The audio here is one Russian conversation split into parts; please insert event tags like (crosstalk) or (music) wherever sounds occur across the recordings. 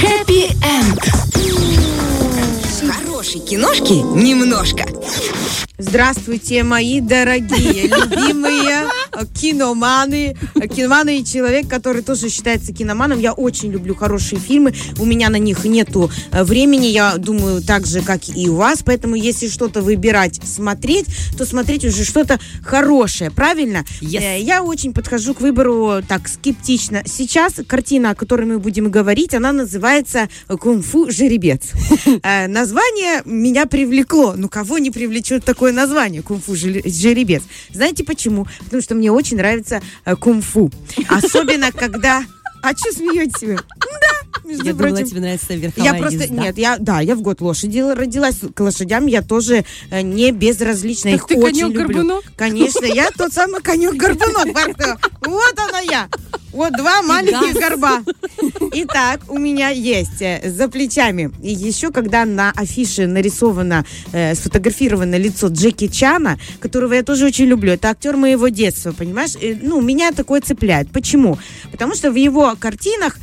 Хэппи-энд. Хорошей киношки немножко. Здравствуйте, мои дорогие, любимые киноманы. Киноманы и человек, который тоже считается киноманом. Я очень люблю хорошие фильмы. У меня на них нету э, времени. Я думаю, так же, как и у вас. Поэтому, если что-то выбирать, смотреть, то смотреть уже что-то хорошее. Правильно? Yes. Э, Я очень подхожу к выбору так скептично. Сейчас картина, о которой мы будем говорить, она называется «Кунг-фу жеребец». Э, Название меня привлекло. Ну, кого не привлечет такое название «Кунг-фу жеребец»? Знаете почему? Потому что мне очень нравится э, кунг-фу. Особенно, когда... А что смеетесь вы? Да, между Я думала, прочим. тебе нравится верховая Я просто, езда. нет, я, да, я в год лошади родилась, к лошадям я тоже э, не безразлична, Так их ты очень люблю. конек-горбунок? Конечно, я тот самый конек-горбунок. (laughs) Вот она я. Вот два маленьких газ. горба. Итак, у меня есть э, за плечами. И еще, когда на афише нарисовано, э, сфотографировано лицо Джеки Чана, которого я тоже очень люблю. Это актер моего детства, понимаешь? Э, ну, меня такое цепляет. Почему? Потому что в его картинах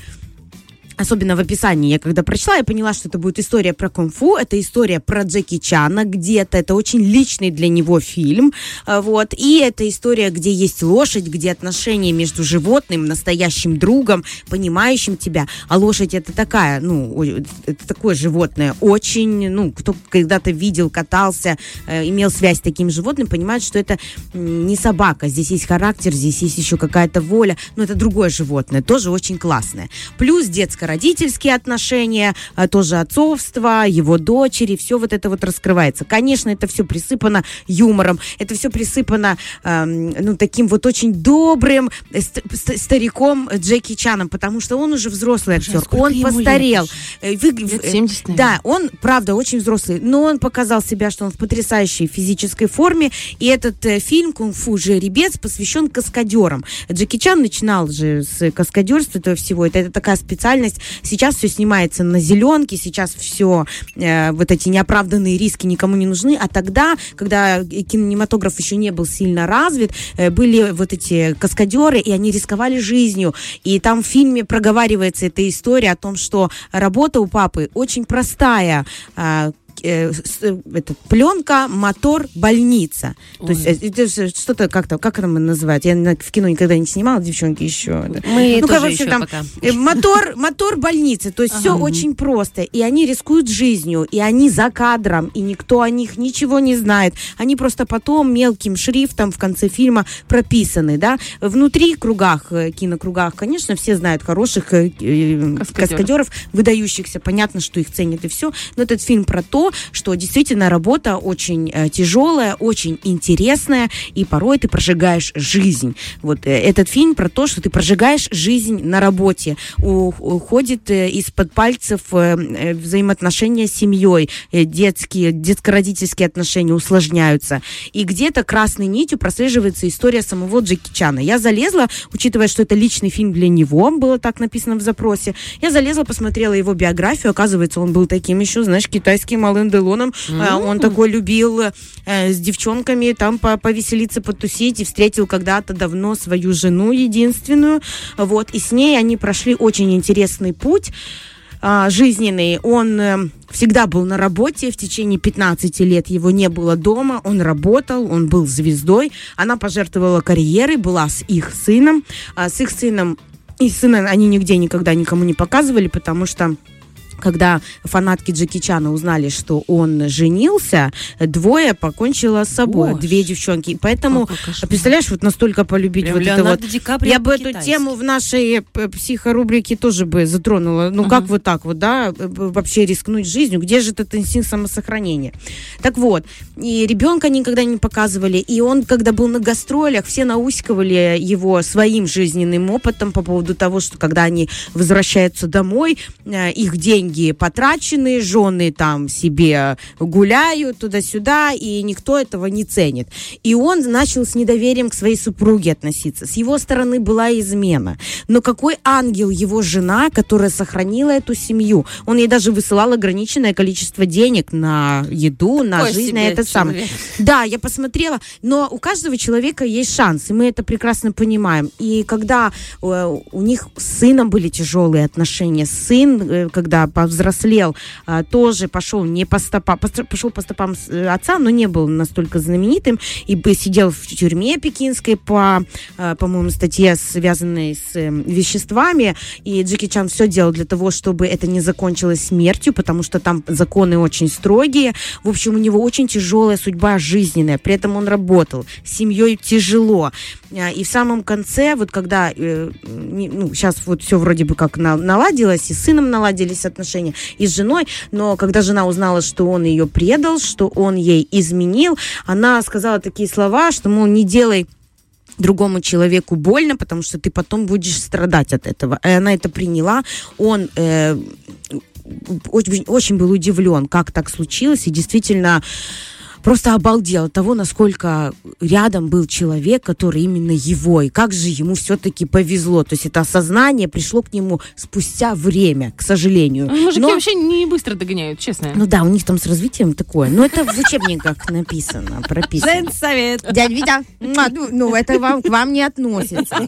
Особенно в описании, я когда прочла, я поняла, что это будет история про кунг-фу, это история про Джеки Чана где-то, это очень личный для него фильм, а, вот, и это история, где есть лошадь, где отношения между животным, настоящим другом, понимающим тебя, а лошадь это такая, ну, это такое животное, очень, ну, кто когда-то видел, катался, э, имел связь с таким животным, понимает, что это не собака, здесь есть характер, здесь есть еще какая-то воля, но это другое животное, тоже очень классное. Плюс детско-родительские отношения, а, тоже отцовство, его дочери, все вот это вот раскрывается. Конечно, это все присыпано юмором, это все присыпано, эм, ну, таким вот очень добрым э, ст- ст- стариком Джеки Чаном, потому что он уже взрослый актер, сколько он лет постарел. Э, вы- Лет э, 70, наверное. Да, он, правда, очень взрослый, но он показал себя, что он в потрясающей физической форме, и этот э, фильм «Кунг-фу жеребец» посвящен каскадерам. Джеки Чан начинал же с каскадерства этого всего, это, это такая специальность. Сейчас все снимается на зеленке, сейчас все, э, вот эти неоправданные риски никому не нужны, а тогда, когда кинематограф еще не был сильно развит, э, были вот эти каскадеры, и они рисковали жизнью, и там в фильме проговаривается эта история о том, что работа у папы очень простая, а, э, с- э, это, пленка, мотор, больница. То есть э, это что-то как-то, как это называют? Я в кино никогда не снимала, девчонки еще. Мы ну, тоже короче, еще там пока. э, мотор, мотор больницы. То есть все очень просто. И они рискуют жизнью, и они за кадром, и никто о них ничего не знает. Они просто потом мелким шрифтом в конце фильма прописаны, да. Внутри кругах, кинокругах, конечно, все знают хороших э, э, Каскадеров. каскадеров, выдающихся. Понятно, что их ценят и все. Но этот фильм про то, что действительно работа очень э, тяжелая, очень интересная, и порой ты прожигаешь жизнь. Вот э, этот фильм про то, что ты прожигаешь жизнь на работе. Уходит э, из-под пальцев взаимоотношения с семьей, детские, детско-родительские отношения усложняются. И где-то красной нитью прослеживается история самого Джеки Чана. Я залезла, учитывая, что это личный фильм для него, было так написано в запросе, я залезла, посмотрела его биографию, оказывается, он был таким еще, знаешь, китайским Ален Делоном. А, Он такой любил э, с девчонками там по- повеселиться, потусить, и встретил когда-то давно свою жену единственную. Вот, и с ней они прошли очень интересный путь а, жизненный. Он э, всегда был на работе, в течение 15 лет его не было дома, он работал, он был звездой. Она пожертвовала карьерой, была с их сыном. А, с их сыном и сына они нигде никогда никому не показывали, потому что когда фанатки Джеки Чана узнали, что он женился, двое покончило с собой, Боже. две девчонки. Поэтому, представляешь, вот настолько полюбить Прям вот это Леонардо вот Ди Каприо я бы эту тему в нашей э, психорубрике тоже бы затронула. Ну, как вот так вот, да, э, вообще рискнуть жизнью? Где же этот инстинкт самосохранения? Так вот, и ребенка никогда не показывали, и он, когда был на гастролях, все наускивали его своим жизненным опытом по поводу того, что когда они возвращаются домой, э, их деньги деньги потрачены, жены там себе гуляют туда-сюда, и никто этого не ценит. И он начал с недоверием к своей супруге относиться. С его стороны была измена. Но какой ангел его жена, которая сохранила эту семью? Он ей даже высылал ограниченное количество денег на еду, на Ой, жизнь, на это самое. человек. Да, я посмотрела, но у каждого человека есть шанс, и мы это прекрасно понимаем. И когда э, у них с сыном были тяжелые отношения, сын, э, когда повзрослел, э, тоже пошел не по стопам, пошел по стопам э, отца, но не был настолько знаменитым, и бы сидел в тюрьме пекинской по, э, по-моему, статье, связанной с э, веществами, и Джеки Чан все делал для того, чтобы это не закончилось смертью, потому что там законы очень строгие. В общем, у него очень тяжелая судьба жизненная. При этом он работал. С семьей тяжело. А, И в самом конце, вот когда, э, ну, сейчас вот все вроде бы как на- наладилось, и с сыном наладились отношения, и с женой, но когда жена узнала, что он ее предал, что он ей изменил, она сказала такие слова, что, мол, не делай другому человеку больно, потому что ты потом будешь страдать от этого. И она это приняла. Он э, очень, очень был удивлен, как так случилось, и действительно просто обалдел от того, насколько рядом был человек, который именно его, и как же ему все-таки повезло. То есть это осознание пришло к нему спустя время, к сожалению. Ну, Мужики Но- вообще не быстро догоняют, честно. ну да, у них там с развитием такое. Но это в учебниках написано, прописано. совет. Дядя Витя, ну, ну, это вам, к вам не относится.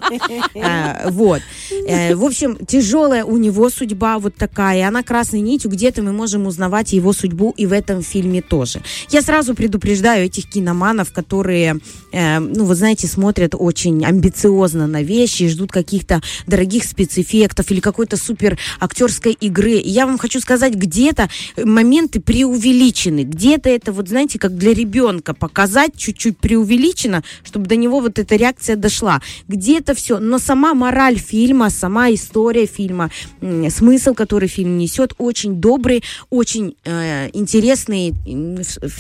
А, вот. Э, В общем, тяжелая у него судьба вот такая. И она красной нитью. Где-то мы можем узнавать его судьбу и в этом фильме тоже. Я сразу предупреждаю этих киноманов, которые, э, ну, вы знаете, смотрят очень амбициозно на вещи, ждут каких-то дорогих спецэффектов или какой-то супер актерской игры. И я вам хочу сказать, где-то моменты преувеличены, где-то это, вот знаете, как для ребенка показать чуть-чуть преувеличено, чтобы до него вот эта реакция дошла. Где-то все, но сама мораль фильма, сама история фильма, м, смысл, который фильм несет, очень добрый, очень э, интересный м, в, в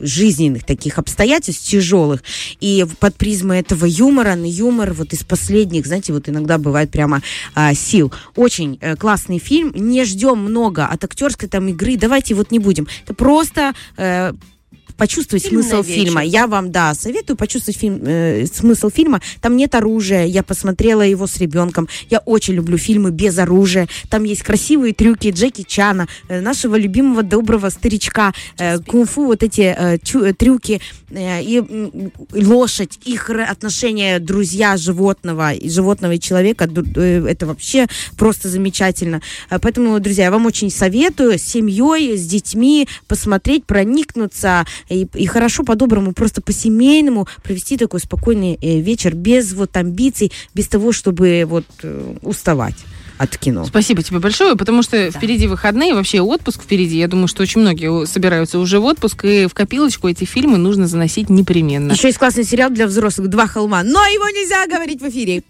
жизненных таких обстоятельств тяжелых. И под призмой этого юмора, на юмор вот из последних, знаете, вот иногда бывает прямо а, сил. Очень э, классный фильм. Не ждем много от актерской там игры. Давайте вот не будем. Это просто э, почувствовать Фильм смысл фильма. Я вам, да, советую почувствовать фильм, э, смысл фильма. Там нет оружия. Я посмотрела его с ребенком. Я очень люблю фильмы без оружия. Там есть красивые трюки Джеки Чана, э, нашего любимого доброго старичка, э, кунг-фу, вот эти э, чу- э, трюки э, и м, лошадь, их отношения друзья животного, и животного и человека, э, это вообще просто замечательно. Э, Поэтому, друзья, я вам очень советую с семьей, с детьми посмотреть, проникнуться и, и хорошо по-доброму, просто по-семейному провести такой спокойный э, вечер без вот амбиций, без того, чтобы вот э, уставать от кино. Спасибо тебе большое, потому что впереди выходные, вообще отпуск впереди. Я думаю, что очень многие собираются уже в отпуск, и в копилочку эти фильмы нужно заносить непременно. Еще есть классный сериал для взрослых «Два холма», но его нельзя говорить в эфире.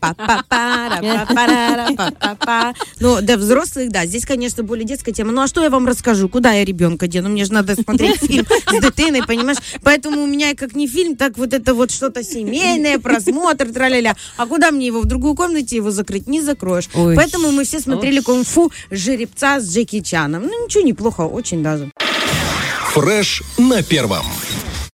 Ну, для взрослых, да, здесь, конечно, более детская тема. Ну, а что я вам расскажу? Куда я ребенка дену? Мне же надо смотреть фильм с дитиной, понимаешь? Поэтому у меня как не фильм, так вот это вот что-то семейное, просмотр, траля А куда мне его? В другую комнате его закрыть? Не закроешь. Поэтому мы все смотрели кунг-фу жеребца с Джеки Чаном. Ну, ничего, неплохо, очень даже. Фреш на первом.